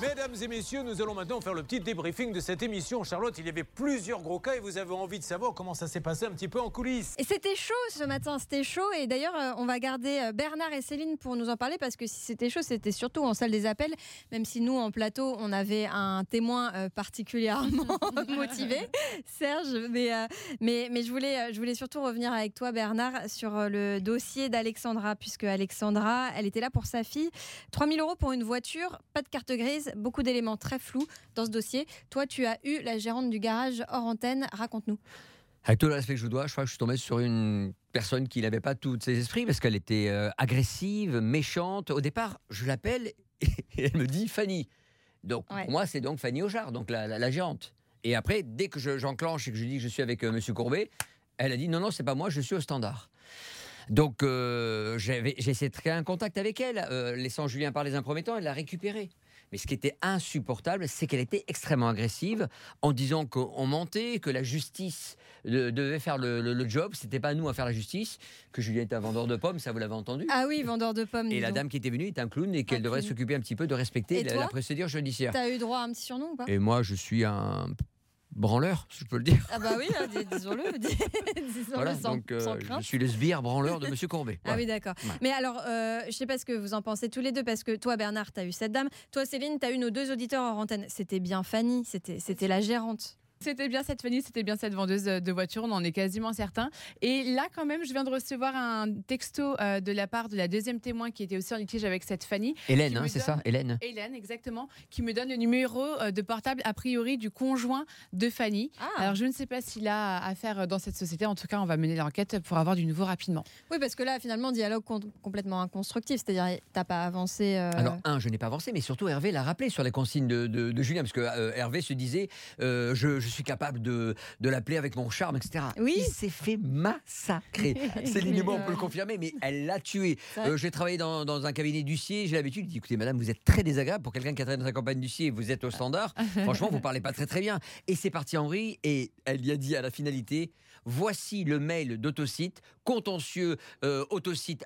Mesdames et messieurs, nous allons maintenant faire le petit débriefing de cette émission. Charlotte, il y avait plusieurs gros cas et vous avez envie de savoir comment ça s'est passé un petit peu en coulisses. Et c'était chaud ce matin, c'était chaud. Et d'ailleurs, euh, on va garder euh, Bernard et Céline pour nous en parler parce que si c'était chaud, c'était surtout en salle des appels. Même si nous, en plateau, on avait un témoin euh, particulièrement motivé, Serge. Mais, mais, mais je, voulais, je voulais surtout revenir avec toi, Bernard, sur le dossier d'Alexandra, puisque Alexandra, elle était là pour sa fille. 3000 euros pour une voiture, pas de carte grise beaucoup d'éléments très flous dans ce dossier. Toi, tu as eu la gérante du garage hors antenne. Raconte-nous. Avec tout le respect que je vous dois, je crois que je suis tombé sur une personne qui n'avait pas tous ses esprits parce qu'elle était euh, agressive, méchante. Au départ, je l'appelle et elle me dit Fanny. Donc pour moi, c'est donc Fanny Ojard, donc la, gérante. Et après, dès que j'enclenche et que je dis que je suis avec M. Euh, Monsieur Courbet, elle a dit non, non, c'est pas moi, je suis au standard. Donc euh, j'ai essayé de créer un contact avec elle, laissant Julien parler un premier temps, elle l'a récupéré. Mais ce qui était insupportable, c'est qu'elle était extrêmement agressive en disant qu'on mentait, que la justice devait faire le, le, job. C'était pas nous à faire la justice. Que Julien était un vendeur de pommes, ça vous l'avez entendu Ah oui, vendeur de pommes. Et la dame qui était venue est un clown et qu'elle devrait s'occuper un petit peu de respecter la, la, procédure judiciaire. T'as eu droit à un petit surnom ou pas? Et moi, je suis un branleur, si je peux le dire. Ah bah oui, hein, disons-le. disons voilà, donc euh, je suis le sbire branleur de Monsieur Courbet. Ah oui, d'accord. Mais alors, euh, je sais pas ce que vous en pensez tous les deux, parce que toi, Bernard, tu as eu cette dame. Toi, Céline, tu as eu nos deux auditeurs en antenne. C'était bien Fanny, c'était la gérante. C'était bien cette Fanny, c'était bien cette vendeuse de voitures, on en est quasiment certain. Et là, quand même, je viens de recevoir un texto euh, de la part de la deuxième témoin qui était aussi en litige avec cette Fanny. Hélène, hein, c'est ça Hélène Hélène, exactement, qui me donne le numéro euh, de portable, a priori, du conjoint de Fanny. Ah. Alors, je ne sais pas s'il a affaire dans cette société. En tout cas, on va mener l'enquête pour avoir du nouveau rapidement. Oui, parce que là, finalement, dialogue complètement inconstructif. C'est-à-dire, tu n'as pas avancé. Euh, Alors, un, je n'ai pas avancé, mais surtout, Hervé l'a rappelé sur les consignes de, Julien, parce que Hervé se disait je je suis capable de, de l'appeler avec mon charme, etc. Oui. Il s'est fait massacrer. Céline moi, on peut le confirmer, mais elle l'a tué. Euh, j'ai travaillé dans, dans, un cabinet d'huissier, j'ai l'habitude, dit écoutez, madame, vous êtes très désagréable pour quelqu'un qui a travaillé dans un campagne d'huissier, vous êtes au standard. Franchement, vous parlez pas très très bien. Et c'est parti en vrille, et elle y a dit à la finalité voici le mail d'autosite, contentieux euh, autosite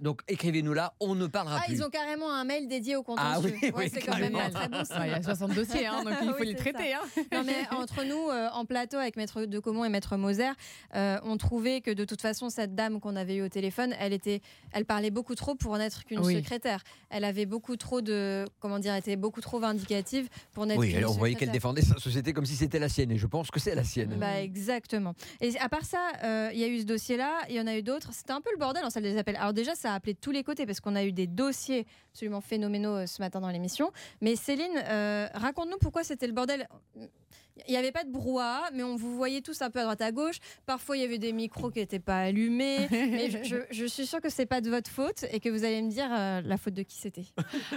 donc écrivez-nous là, on ne parlera ah, plus. Ils ont carrément un mail dédié au contentieux. Ah oui, oui c'est quand même très bon. Il y a 60 dossiers, hein, donc il faut les traiter. Hein. Non mais entre nous, euh, en plateau avec Maître de Comont et Maître Moser, euh, on trouvait que de toute façon, cette dame qu'on avait eue au téléphone, elle, était, elle parlait beaucoup trop pour n'être qu'une secrétaire. Elle avait beaucoup trop de. Comment dire, était beaucoup trop vindicative pour n'être Oui, on voyait qu'elle défendait sa société comme si c'était la sienne, et je pense que c'est la sienne. Bah, exactement. Et à part ça, euh, il y a eu ce dossier-là, il y en a eu d'autres. C'était un peu le bordel en salle des appels. Alors, déjà, ça a appelé tous les côtés parce qu'on a eu des dossiers absolument phénoménaux euh, ce matin dans l'émission. Mais Céline, raconte-nous pourquoi c'était le bordel. Il n'y avait pas de brouhaha, mais on vous voyait tous un peu à droite à gauche. Parfois, il y avait des micros qui n'étaient pas allumés. mais je, suis sûre que c'est pas de votre faute et que vous allez me dire euh, la faute de qui c'était.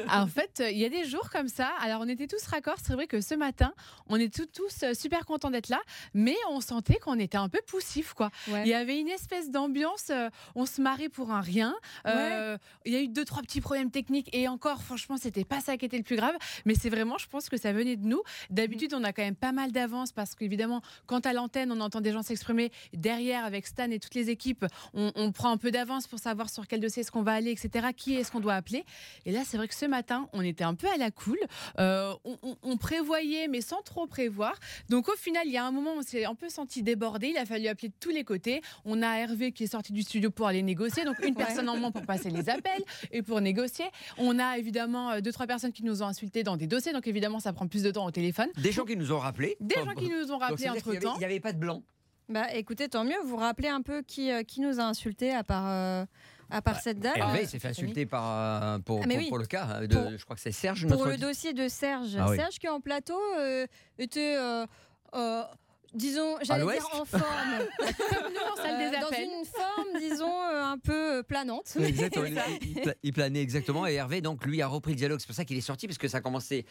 en fait, il y a des jours comme ça. Alors, on était tous raccords. C'est vrai que ce matin, on est tous, euh, super contents d'être là, mais on sentait qu'on était un peu poussif, quoi. Il y avait une espèce d'ambiance. Euh, on se marrait pour un rien. Il y a eu deux, trois petits problèmes techniques et encore, franchement, c'était pas ça qui était le plus grave. Mais c'est vraiment, je pense que ça venait de nous. D'habitude, on a quand même pas mal d'avance parce qu'évidemment, quand à l'antenne, on entend des gens s'exprimer derrière avec Stan et toutes les équipes, on, prend un peu d'avance pour savoir sur quel dossier est-ce qu'on va aller, etc. Qui est-ce qu'on doit appeler Et là, c'est vrai que ce matin, on était un peu à la cool. Euh, on, prévoyait, mais sans trop prévoir. Donc au final, il y a un moment, on s'est un peu senti débordé. Il a fallu appeler de tous les côtés. On a Hervé qui est sorti du studio pour aller négocier, donc une personne en moins pour passer les appels et pour négocier. On a évidemment euh, deux trois personnes qui nous ont insultés dans des dossiers, donc évidemment, ça prend plus de temps au téléphone. Des gens qui nous ont rappelé. Des gens qui nous ont rappelé entre temps. Il n'y avait, pas de blanc. Bah écoutez, tant mieux. Vous rappelez un peu qui, euh, qui nous a insultés à part, euh, à part bah, cette dame Hervé s'est fait insulter par, euh, pour, ah, pour, le cas. De, je crois que c'est Serge. Pour le dossier de Serge. Ah Serge qui en plateau était disons, j'allais dire en forme. dans une forme, disons, un peu planante. Exactement, il, il, planait exactement. Et Hervé, donc, lui, a repris le dialogue. C'est pour ça qu'il est sorti, parce que ça a commencé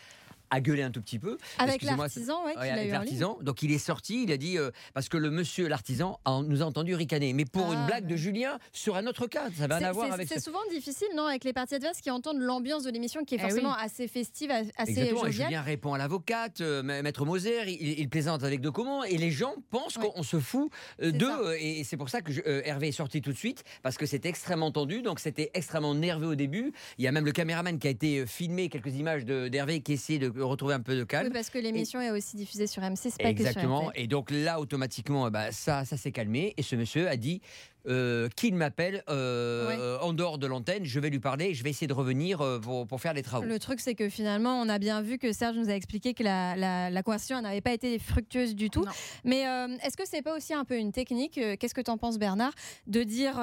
a gueulé un tout petit peu. Avec l'artisan, oui. avec l'artisan. Donc il est sorti, il a dit euh, parce que le monsieur l'artisan nous a entendu ricaner, mais pour une ah, blague de Julien sur un autre cas, ça va rien à voir avec. C'est souvent difficile, non, avec les parties adverses qui entendent l'ambiance de l'émission qui est eh forcément assez festive, assez Exactement. Julien répond à l'avocate, euh, maître Moser, il, plaisante avec De Comment, et les gens pensent qu'on se fout d'eux. Et c'est pour ça que Hervé est sorti tout de suite parce que c'était extrêmement tendu, donc c'était extrêmement nerveux au début. Il y a même le caméraman qui a été filmé quelques images d'Hervé qui essayait de retrouver un peu de calme. Oui, parce que l'émission est aussi diffusée sur MC, pas Exactement. et donc là, automatiquement, bah, ça, ça s'est calmé. Et ce monsieur a dit euh, qu'il m'appelle euh, en dehors de l'antenne, je vais lui parler, je vais essayer de revenir euh, pour, faire les travaux. Le truc, c'est que finalement, on a bien vu que Serge nous a expliqué que la, conversation n'avait pas été fructueuse du tout. Mais est-ce que c'est pas aussi un peu une technique Qu'est-ce que tu en penses, Bernard De dire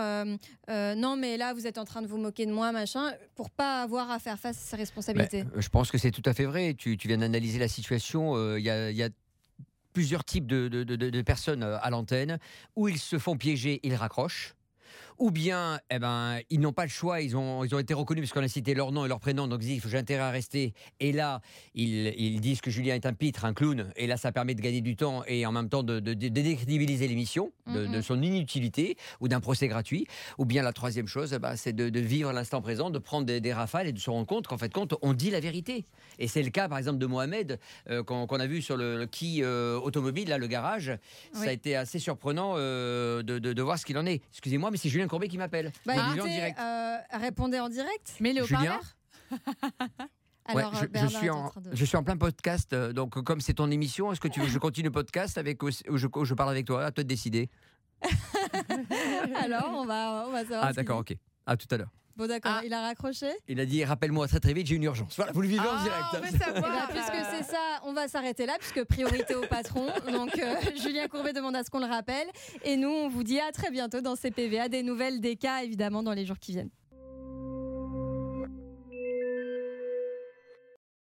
non, mais là, vous êtes en train de vous moquer de moi, machin, pour pas avoir à faire face à ses responsabilités? Ben, Je pense que c'est tout à fait vrai. Tu, viens d'analyser la situation. Il y a plusieurs types de, personnes euh, à l'antenne, où ils se font piéger, ils raccrochent ou bien eh ben, ils n'ont pas le choix, ils ont, ils ont été reconnus parce qu'on a cité leur nom et leur prénom, donc ils disent j'ai intérêt à rester. Et là, ils, ils, disent que Julien est un pitre, un clown, et là ça permet de gagner du temps et en même temps de, de, décrédibiliser l'émission, de, son inutilité ou d'un procès gratuit. Ou bien la troisième chose, bah, c'est de, vivre l'instant présent, de prendre des, rafales et de se rendre compte qu'en fait, compte, on dit la vérité. Et c'est le cas par exemple de Mohamed euh, qu'on a vu sur le, qui euh, automobile, là, le garage. Ça a été assez surprenant euh, de, voir ce qu'il en est. Excusez-moi, mais c'est Julien Courbet qui m'appelle. Bah, euh, répondez en direct. Mais le Julien Alors, je, je, suis en, je suis en plein podcast, euh, donc comme c'est ton émission, est-ce que tu veux que je continue le podcast avec, ou je, je parle avec toi À toi de décider. Alors, on va, on va savoir. Ah, d'accord, ok. À tout à l'heure. Bon d'accord, ah. il a raccroché Il a dit rappelle-moi très très vite, j'ai une urgence. Voilà, vous le vivez en ah, direct. On veut savoir. Eh ben, puisque c'est ça, on va s'arrêter là, puisque priorité au patron. Donc euh, Julien Courbet demande à ce qu'on le rappelle. Et nous, on vous dit à très bientôt dans CPVA, des nouvelles, des cas évidemment dans les jours qui viennent.